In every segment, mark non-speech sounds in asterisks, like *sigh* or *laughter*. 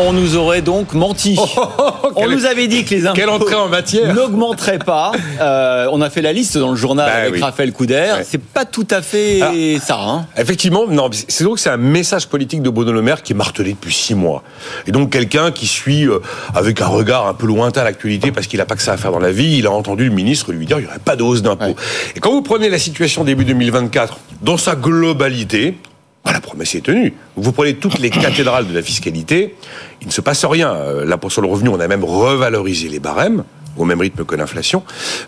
On nous aurait donc menti. on quelle- nous avait dit que les impôts n'augmenteraient pas. *laughs* Euh, on a fait la liste dans le journal Bah avec oui. Raphaël Couder. Ouais. C'est pas tout à fait Ah. ça. Hein. Effectivement, non, c'est donc c'est un message politique de Bruno Le Maire qui est martelé depuis six mois. Et donc quelqu'un qui suit euh, avec un regard un peu lointain l'actualité parce qu'il n'a pas que ça à faire dans la vie, il a entendu le ministre lui dire qu'il n'y aurait pas de hausse d'impôts. Ouais. Et quand vous prenez la situation début 2024 dans sa globalité, bah, la promesse est tenue. Vous prenez toutes les cathédrales de la fiscalité, il ne se passe rien. Euh, L'impôt sur le revenu, on a même revalorisé les barèmes au même rythme que l'inflation.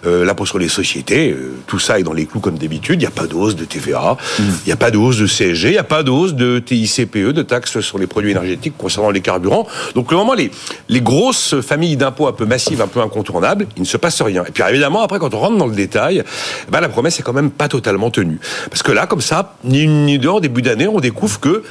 Euh, l'impôt sur les sociétés, euh, tout ça est dans les clous comme d'habitude. Il n'y a pas de hausse de TVA, il n'y a pas de hausse de CSG, il n'y a pas de hausse de TICPE, de taxes sur les produits énergétiques concernant les carburants. Donc, le moment, les, les grosses familles d'impôts un peu massives, un peu incontournables, il ne se passe rien. Et puis, évidemment, après, quand on rentre dans le détail, eh ben, la promesse est quand même pas totalement tenue. Parce que là, comme ça, ni une ni deux, en début d'année, on découvre que euh,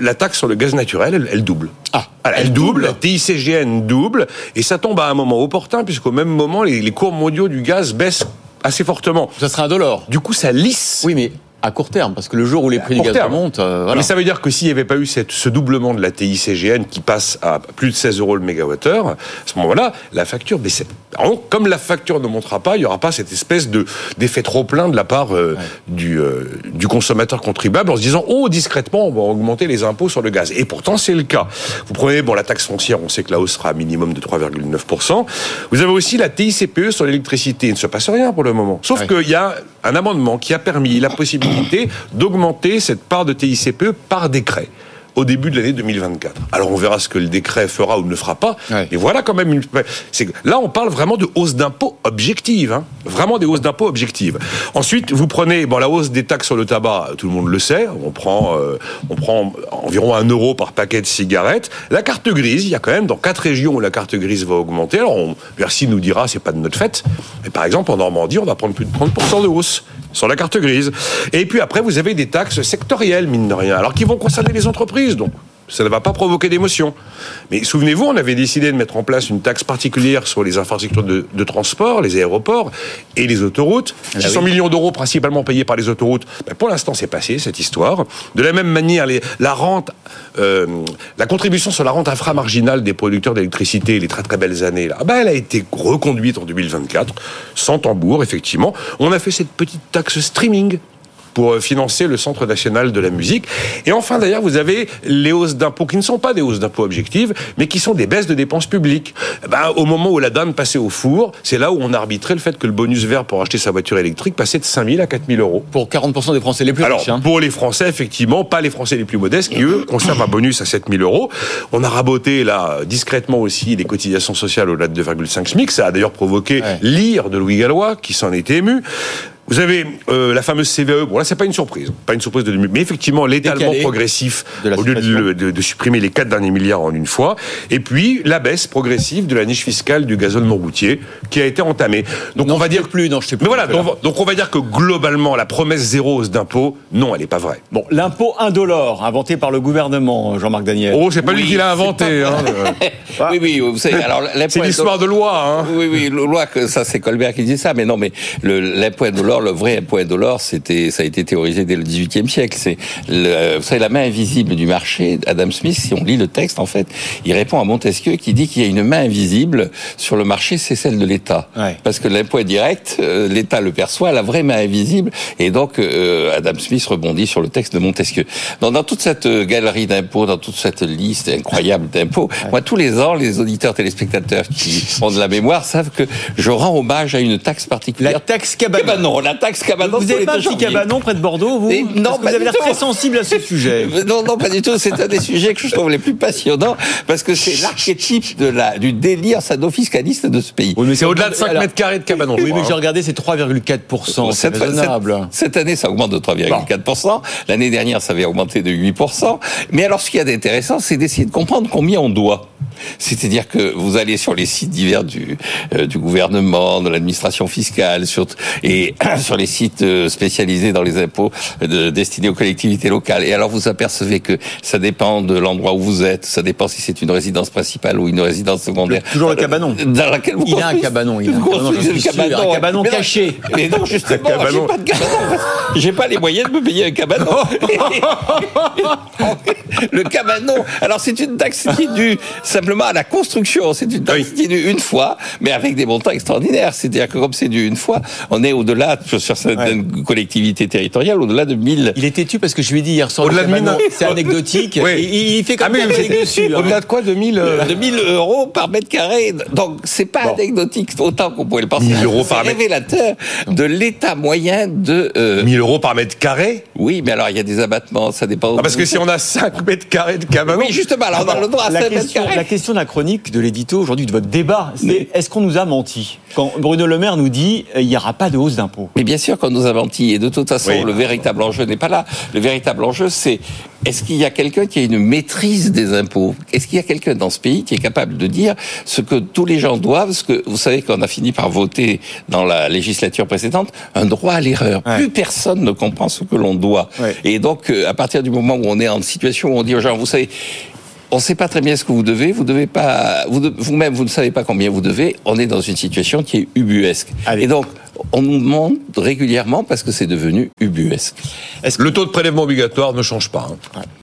la taxe sur le gaz naturel, elle, elle double. Ah, elle double, la TICGN double, et ça tombe à un moment opportun, puisqu'au même moment, les, les cours mondiaux du gaz baissent assez fortement. Ça serait un dollar. Du coup, ça lisse. Oui, mais à court terme, parce que le jour où les prix du gaz terme. remontent, euh, voilà. Mais ça veut dire que s'il n'y avait pas eu cette, ce doublement de la TICGN qui passe à plus de 16 euros le mégawattheure, à ce moment-là, la facture baissait. Alors, comme la facture ne montera pas, il n'y aura pas cette espèce de d'effet trop plein de la part euh, du, euh, du consommateur contribuable en se disant oh discrètement on va augmenter les impôts sur le gaz. Et pourtant c'est le cas. Vous prenez bon la taxe foncière, on sait que la hausse sera à minimum de 3,9%. Vous avez aussi la TICPE sur l'électricité. Il ne se passe rien pour le moment. Sauf Ouais. qu'il y a un amendement qui a permis la possibilité d'augmenter cette part de TICPE par décret au début de l'année 2024. Alors on verra ce que le décret fera ou ne fera pas. Ouais. Mais voilà quand même une. Là, on parle vraiment de hausse d'impôts objectives. Hein. Vraiment des hausses d'impôts objectives. Ensuite, vous prenez bon, la hausse des taxes sur le tabac, tout le monde le sait. On prend, euh, on prend environ un euro par paquet de cigarettes. La carte grise, il y a quand même dans quatre régions où la carte grise va augmenter. Alors, on, Bercy nous dira, c'est pas de notre fête. Mais par exemple, en Normandie, on va prendre plus de 30% de hausse sur la carte grise. Et puis après, vous avez des taxes sectorielles, mine de rien, alors qui vont concerner les entreprises. Donc, ça ne va pas provoquer d'émotion. Mais souvenez-vous, on avait décidé de mettre en place une taxe particulière sur les infrastructures de, de transport, les aéroports et les autoroutes. 600 oui. millions d'euros principalement payés par les autoroutes. Ben, pour l'instant, c'est passé, cette histoire. De la même manière, les- la rente, euh, la contribution sur la rente inframarginale des producteurs d'électricité, les très très belles années, là, ben, elle a été reconduite en 2024, sans tambour, effectivement. On a fait cette petite taxe streaming pour euh, financer le Centre national de la musique. Et enfin, d'ailleurs, vous avez les hausses d'impôts qui ne sont pas des hausses d'impôts objectives, mais qui sont des baisses de dépenses publiques. Eh Ben, au moment où la dame passait au four, c'est là où on arbitrait le fait que le bonus vert pour acheter sa voiture électrique passait de 5 000 à 4 000 euros. Pour 40% des Français les plus Alors, riches. hein. pour les Français, effectivement, pas les Français les plus modestes, qui, eux, conservent un bonus à 7 000 euros. On a raboté, là, discrètement aussi, les cotisations sociales au-delà de 2,5 SMIC. Ça a d'ailleurs provoqué Ouais. l'ire de Louis Gallois, qui s'en était ému. Vous avez euh, la fameuse CVE. Bon, là, c'est pas une surprise. Pas une surprise de mais effectivement, l'étalement progressif, de la au lieu de, suppression. le- de- de supprimer les 4 derniers milliards en une fois. Et puis, la baisse progressive de la niche fiscale du gazole non routier, qui a été entamée. Donc, Non, on va je dire plus, non, je sais plus. mais voilà, donc, donc on va dire que globalement, la promesse zéro hausse d'impôts, non, elle n'est pas vraie. Bon, l'impôt indolore, inventé par le gouvernement, Jean-Marc Daniel. Oh, c'est pas lui qui l'a inventé. hein. *laughs* Oui, oui, vous savez, alors l'impôt C'est l'histoire de loi. Hein. Oui, oui, la loi que ça c'est Colbert qui dit ça, mais non, mais l'impôt indolore, le vrai impôt indolore, c'était, ça a été théorisé dès le XVIIIe siècle. C'est, le, vous savez, la main invisible du marché. Adam Smith, si on lit le texte, en fait, il répond à Montesquieu qui dit qu'il y a une main invisible sur le marché, c'est celle de l'État, Ouais. parce que l'impôt est direct, euh, l'État le perçoit, la vraie main invisible, et donc euh, Adam Smith rebondit sur le texte de Montesquieu. Donc, dans toute cette euh, galerie d'impôts, dans toute cette liste incroyable d'impôts, moi tous les ans, les auditeurs téléspectateurs qui ont de la mémoire savent que je rends hommage à une taxe particulière. La taxe cabanon. Cabanon, la taxe cabanon. Vous n'avez pas janvier. cabanon près de Bordeaux, vous Et non, Parce que vous avez l'air très sensible à ce sujet. *laughs* Non, non, pas du tout. C'est un des sujets que je trouve les plus passionnants parce que c'est l'archétype de la, du délire sado-fiscaliste de ce pays. Oui, mais C'est au-delà de 5 alors- mètres carrés de cabanon. Oui, mais j'ai regardé, c'est 3,4%. C'est Cette, raisonnable. cette- cette année, ça augmente de 3,4%. L'année dernière, ça avait augmenté de 8%. Mais alors, ce qu'il y a d'intéressant, c'est d'essayer de comprendre combien on doit. C'est-à-dire que vous allez sur les sites divers du, euh, du gouvernement, de l'administration fiscale, sur, et *clears throat* sur les sites euh, spécialisés dans les impôts euh, destinés aux collectivités locales. Et alors vous apercevez que ça dépend de l'endroit où vous êtes, ça dépend si c'est une résidence principale ou une résidence secondaire. Toujours le cabanon. Dans laquelle vous Il a un cabanon, il a un cabanon, suis sûr, cabanon. un cabanon Mais caché. Mais non, justement, j'ai pas de cabanon. J'ai pas les moyens de me payer un cabanon. *laughs* *laughs* le cabanon. Alors c'est une taxe qui est due simplement à la construction. C'est une taxe Oui. est une fois, mais avec des montants extraordinaires. C'est-à-dire que comme c'est dû une fois, on est au-delà sur certaines collectivités territoriales, au-delà de 1000. Il était tu parce que je lui ai dit hier soir, c'est anecdotique. *laughs* Oui. Et il fait comme Ah, mais ça dessus. hein. Au-delà de quoi 2000 euh, de 1000 euros par mètre carré. Donc, c'est pas Bon. anecdotique autant qu'on pourrait le penser. 1000 euros C'est par mètre. révélateur de l'état moyen de. euh, 1000 euros par mètre carré? Oui, mais alors il y a des abattements, ça dépend. Ah, Parce que si on a 5 mètres carrés de cabanon. Oui, justement, alors on a le droit à La 5 mètres carrés. La question de la chronique de l'édito aujourd'hui, de votre débat, c'est est-ce qu'on nous a menti Quand Bruno Le Maire nous dit euh, il n'y aura pas de hausse d'impôts. Mais bien sûr qu'on nous a menti. Et de toute façon, Oui. le véritable enjeu n'est pas là. Le véritable enjeu, c'est est-ce qu'il y a quelqu'un qui a une maîtrise des impôts? Est-ce qu'il y a quelqu'un dans ce pays qui est capable de dire ce que tous les gens doivent Ce que vous savez qu'on a fini par voter dans la législature précédente un droit à l'erreur. Ouais. Plus personne ne comprend ce que l'on doit. Ouais. Et donc, euh, à partir du moment où on est en situation où on dit aux gens, vous savez. On ne sait pas très bien ce que vous devez, vous devez pas, vous de- vous-même vous ne savez pas combien vous devez. On est dans une situation qui est ubuesque. Allez. Et donc, on nous demande régulièrement parce que c'est devenu ubuesque. Le taux de prélèvement obligatoire ne change pas. hein.